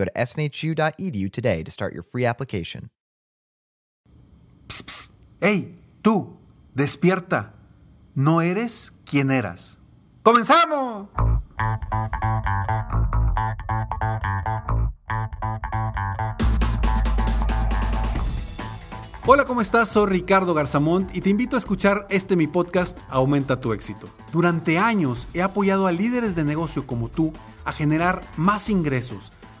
Go to snhu.edu today to start your free application. Psst, psst. ¡Ey, tú! ¡Despierta! No eres quien eras. ¡Comenzamos! Hola, ¿cómo estás? Soy Ricardo Garzamont y te invito a escuchar este mi podcast Aumenta tu éxito. Durante años he apoyado a líderes de negocio como tú a generar más ingresos,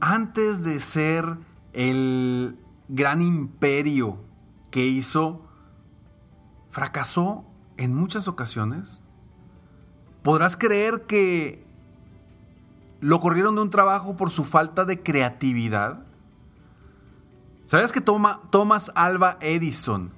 antes de ser el gran imperio que hizo, fracasó en muchas ocasiones? ¿Podrás creer que lo corrieron de un trabajo por su falta de creatividad? ¿Sabías que Thomas Alba Edison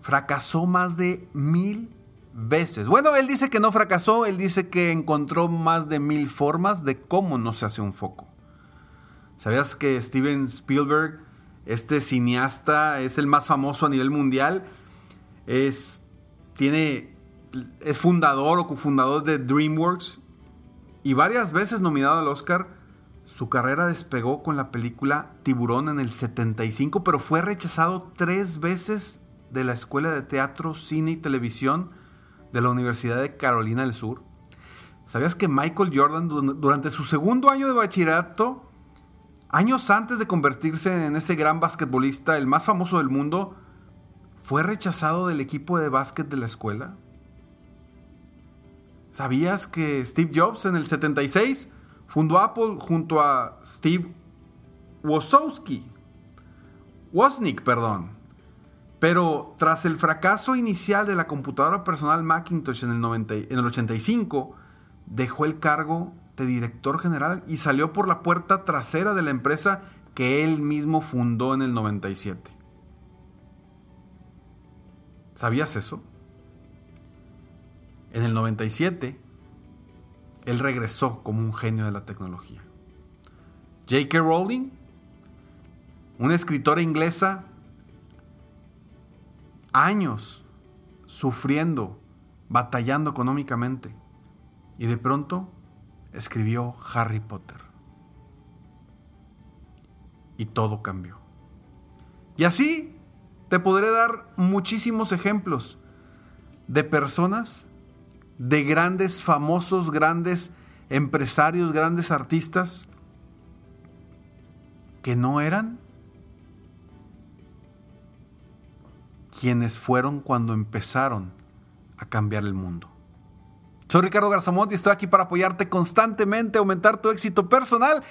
fracasó más de mil veces? Bueno, él dice que no fracasó, él dice que encontró más de mil formas de cómo no se hace un foco. ¿Sabías que Steven Spielberg, este cineasta, es el más famoso a nivel mundial? Es, tiene, es fundador o cofundador de DreamWorks y varias veces nominado al Oscar su carrera despegó con la película Tiburón en el 75, pero fue rechazado tres veces de la Escuela de Teatro, Cine y Televisión de la Universidad de Carolina del Sur. ¿Sabías que Michael Jordan durante su segundo año de bachillerato, años antes de convertirse en ese gran basquetbolista, el más famoso del mundo, fue rechazado del equipo de básquet de la escuela? ¿Sabías que Steve Jobs en el 76 Fundó Apple junto a Steve Wozowski. Wozniak, perdón. Pero tras el fracaso inicial de la computadora personal Macintosh en el, 90, en el 85, dejó el cargo de director general y salió por la puerta trasera de la empresa que él mismo fundó en el 97. ¿Sabías eso? En el 97, él regresó como un genio de la tecnología. J.K. Rowling, una escritora inglesa, años sufriendo, batallando económicamente, y de pronto escribió Harry Potter. Y todo cambió. Y así te podré dar muchísimos ejemplos de personas de grandes, famosos, grandes empresarios, grandes artistas que no eran quienes fueron cuando empezaron a cambiar el mundo. Soy Ricardo Garzamont y estoy aquí para apoyarte constantemente, aumentar tu éxito personal.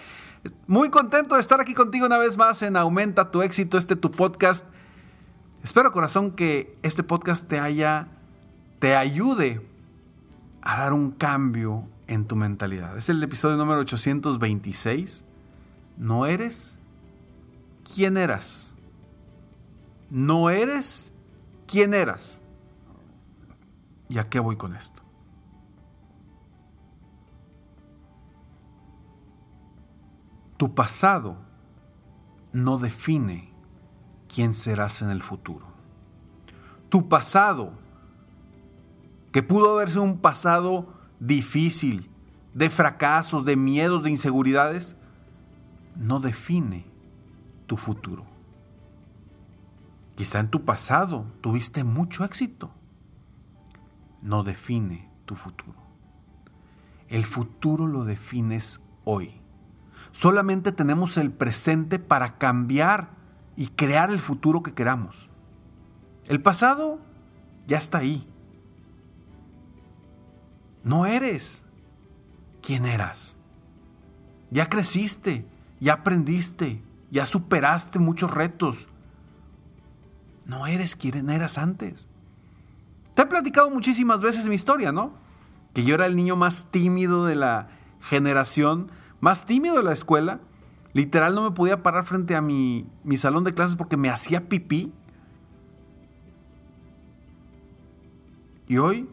Muy contento de estar aquí contigo una vez más en Aumenta tu éxito, este tu podcast. Espero corazón que este podcast te haya, te ayude a dar un cambio en tu mentalidad. Es el episodio número 826. No eres quien eras. No eres quien eras. ¿Y a qué voy con esto? Tu pasado no define quién serás en el futuro. Tu pasado, que pudo haber sido un pasado difícil, de fracasos, de miedos, de inseguridades, no define tu futuro. Quizá en tu pasado tuviste mucho éxito. No define tu futuro. El futuro lo defines hoy. Solamente tenemos el presente para cambiar y crear el futuro que queramos. El pasado ya está ahí. No eres quien eras. Ya creciste, ya aprendiste, ya superaste muchos retos. No eres quien eras antes. Te he platicado muchísimas veces mi historia, ¿no? Que yo era el niño más tímido de la generación, más tímido de la escuela. Literal no me podía parar frente a mi, mi salón de clases porque me hacía pipí. Y hoy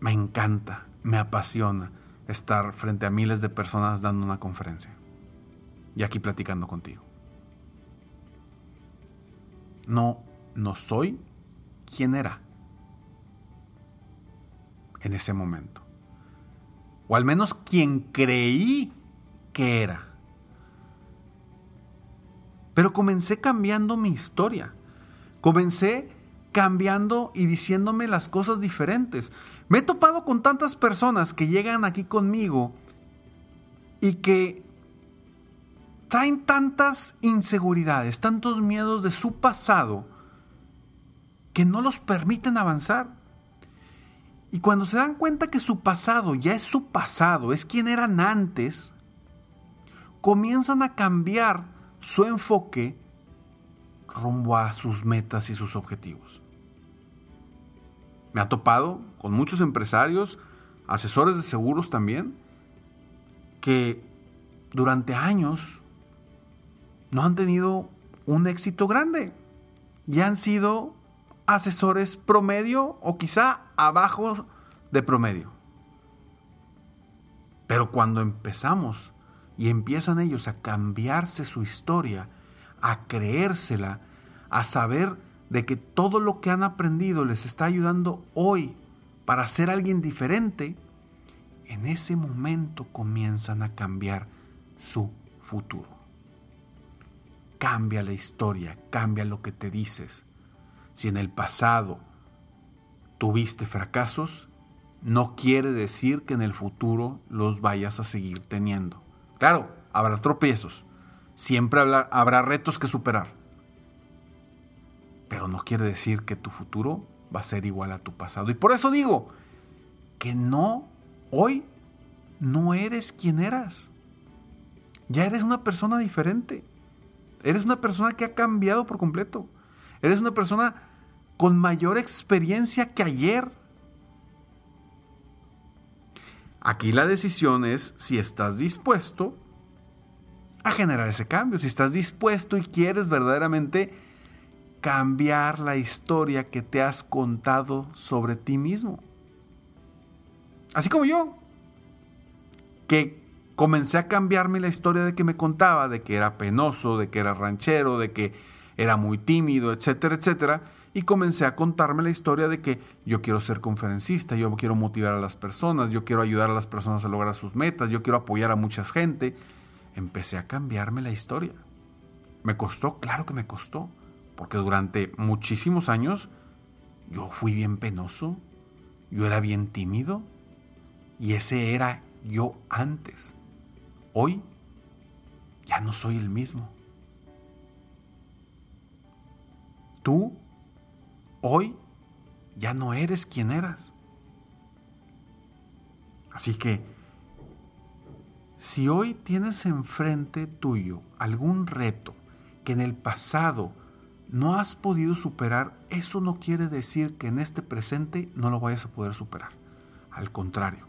me encanta, me apasiona estar frente a miles de personas dando una conferencia y aquí platicando contigo. No, no soy quien era en ese momento. O al menos quien creí que era. Pero comencé cambiando mi historia. Comencé cambiando y diciéndome las cosas diferentes. Me he topado con tantas personas que llegan aquí conmigo y que traen tantas inseguridades, tantos miedos de su pasado que no los permiten avanzar. Y cuando se dan cuenta que su pasado ya es su pasado, es quien eran antes, comienzan a cambiar su enfoque rumbo a sus metas y sus objetivos. Me ha topado con muchos empresarios, asesores de seguros también, que durante años no han tenido un éxito grande y han sido asesores promedio o quizá abajo de promedio. Pero cuando empezamos y empiezan ellos a cambiarse su historia, a creérsela, a saber de que todo lo que han aprendido les está ayudando hoy para ser alguien diferente, en ese momento comienzan a cambiar su futuro. Cambia la historia, cambia lo que te dices. Si en el pasado tuviste fracasos, no quiere decir que en el futuro los vayas a seguir teniendo. Claro, habrá tropiezos, siempre habrá, retos que superar, pero no quiere decir que tu futuro va a ser igual a tu pasado. Y por eso digo que no, hoy no eres quien eras. Ya eres una persona diferente. Eres una persona que ha cambiado por completo. Eres una persona con mayor experiencia que ayer. Aquí la decisión es si estás dispuesto a generar ese cambio, si estás dispuesto y quieres verdaderamente cambiar la historia que te has contado sobre ti mismo. Así como yo, que comencé a cambiarme la historia de que me contaba, de que era penoso, de que era ranchero, de que era muy tímido, etcétera, etcétera. Y comencé a contarme la historia de que yo quiero ser conferencista, yo quiero motivar a las personas, yo quiero ayudar a las personas a lograr sus metas, yo quiero apoyar a mucha gente. Empecé a cambiarme la historia. ¿Me costó? Claro que me costó. Porque durante muchísimos años yo fui bien penoso, yo era bien tímido y ese era yo antes. Hoy ya no soy el mismo. Tú hoy ya no eres quien eras. Así que, si hoy tienes enfrente tuyo algún reto que en el pasado no has podido superar, eso no quiere decir que en este presente no lo vayas a poder superar. Al contrario,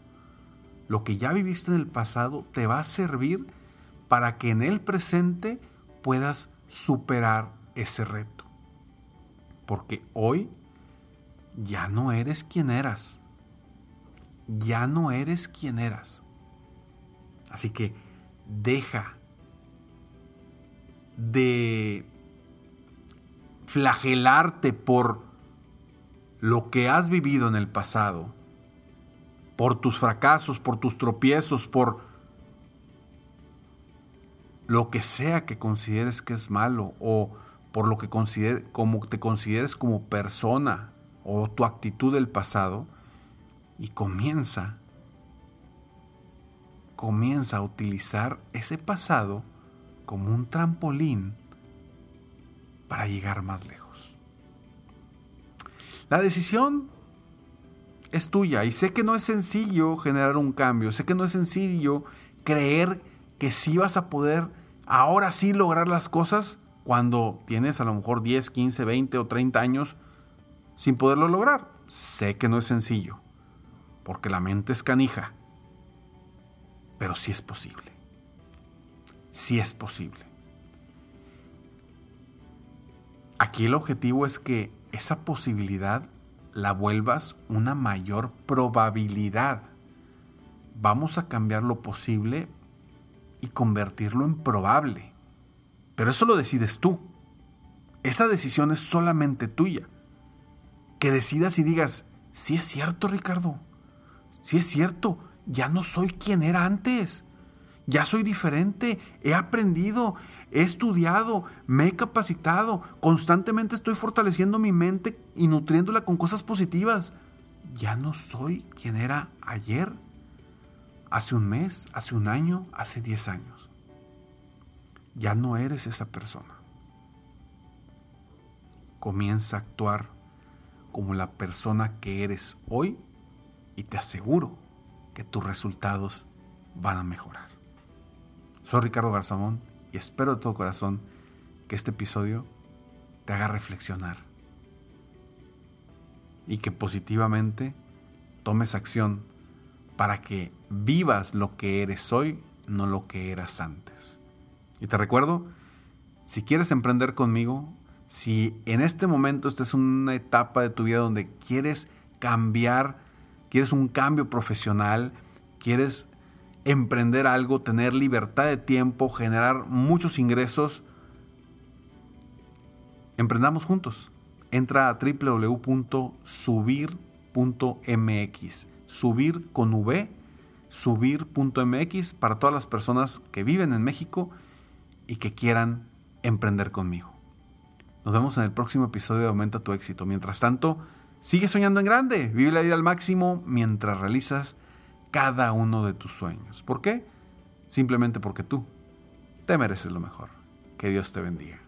lo que ya viviste en el pasado te va a servir para que en el presente puedas superar ese reto. Porque hoy ya no eres quien eras. Ya no eres quien eras. Así que deja de flagelarte por lo que has vivido en el pasado, por tus fracasos, por tus tropiezos, por lo que sea que consideres que es malo o por lo que como te consideres como persona o tu actitud del pasado y comienza comienza a utilizar ese pasado como un trampolín para llegar más lejos. La decisión es tuya y sé que no es sencillo generar un cambio, sé que no es sencillo creer que sí vas a poder ahora sí lograr las cosas cuando tienes a lo mejor 10, 15, 20 o 30 años sin poderlo lograr. Sé que no es sencillo, porque la mente es canija, pero sí es posible. Sí es posible. Aquí el objetivo es que esa posibilidad la vuelvas una mayor probabilidad. Vamos a cambiar lo posible y convertirlo en probable. Pero eso lo decides tú. Esa decisión es solamente tuya. Que decidas y digas, sí es cierto Ricardo, sí es cierto, ya no soy quien era antes. Ya soy diferente, he aprendido, he estudiado, me he capacitado, constantemente estoy fortaleciendo mi mente y nutriéndola con cosas positivas. Ya no soy quien era ayer, hace un mes, hace un año, hace diez años. Ya no eres esa persona. Comienza a actuar como la persona que eres hoy y te aseguro que tus resultados van a mejorar. Soy Ricardo Garzamón y espero de todo corazón que este episodio te haga reflexionar y que positivamente tomes acción para que vivas lo que eres hoy, no lo que eras antes. Y te recuerdo, si quieres emprender conmigo, si en este momento estás en una etapa de tu vida donde quieres cambiar, quieres un cambio profesional, quieres emprender algo, tener libertad de tiempo, generar muchos ingresos, emprendamos juntos. Entra a www.subir.mx. Subir con V, subir.mx para todas las personas que viven en México y que quieran emprender conmigo. Nos vemos en el próximo episodio de Aumenta tu éxito. Mientras tanto, sigue soñando en grande, vive la vida al máximo mientras realizas cada uno de tus sueños. ¿Por qué? Simplemente porque tú te mereces lo mejor. Que Dios te bendiga.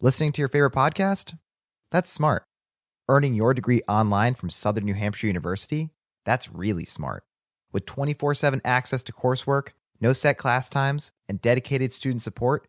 Listening to your favorite podcast? That's smart. Earning your degree online from Southern New Hampshire University? That's really smart. With 24 7 access to coursework, no set class times, and dedicated student support,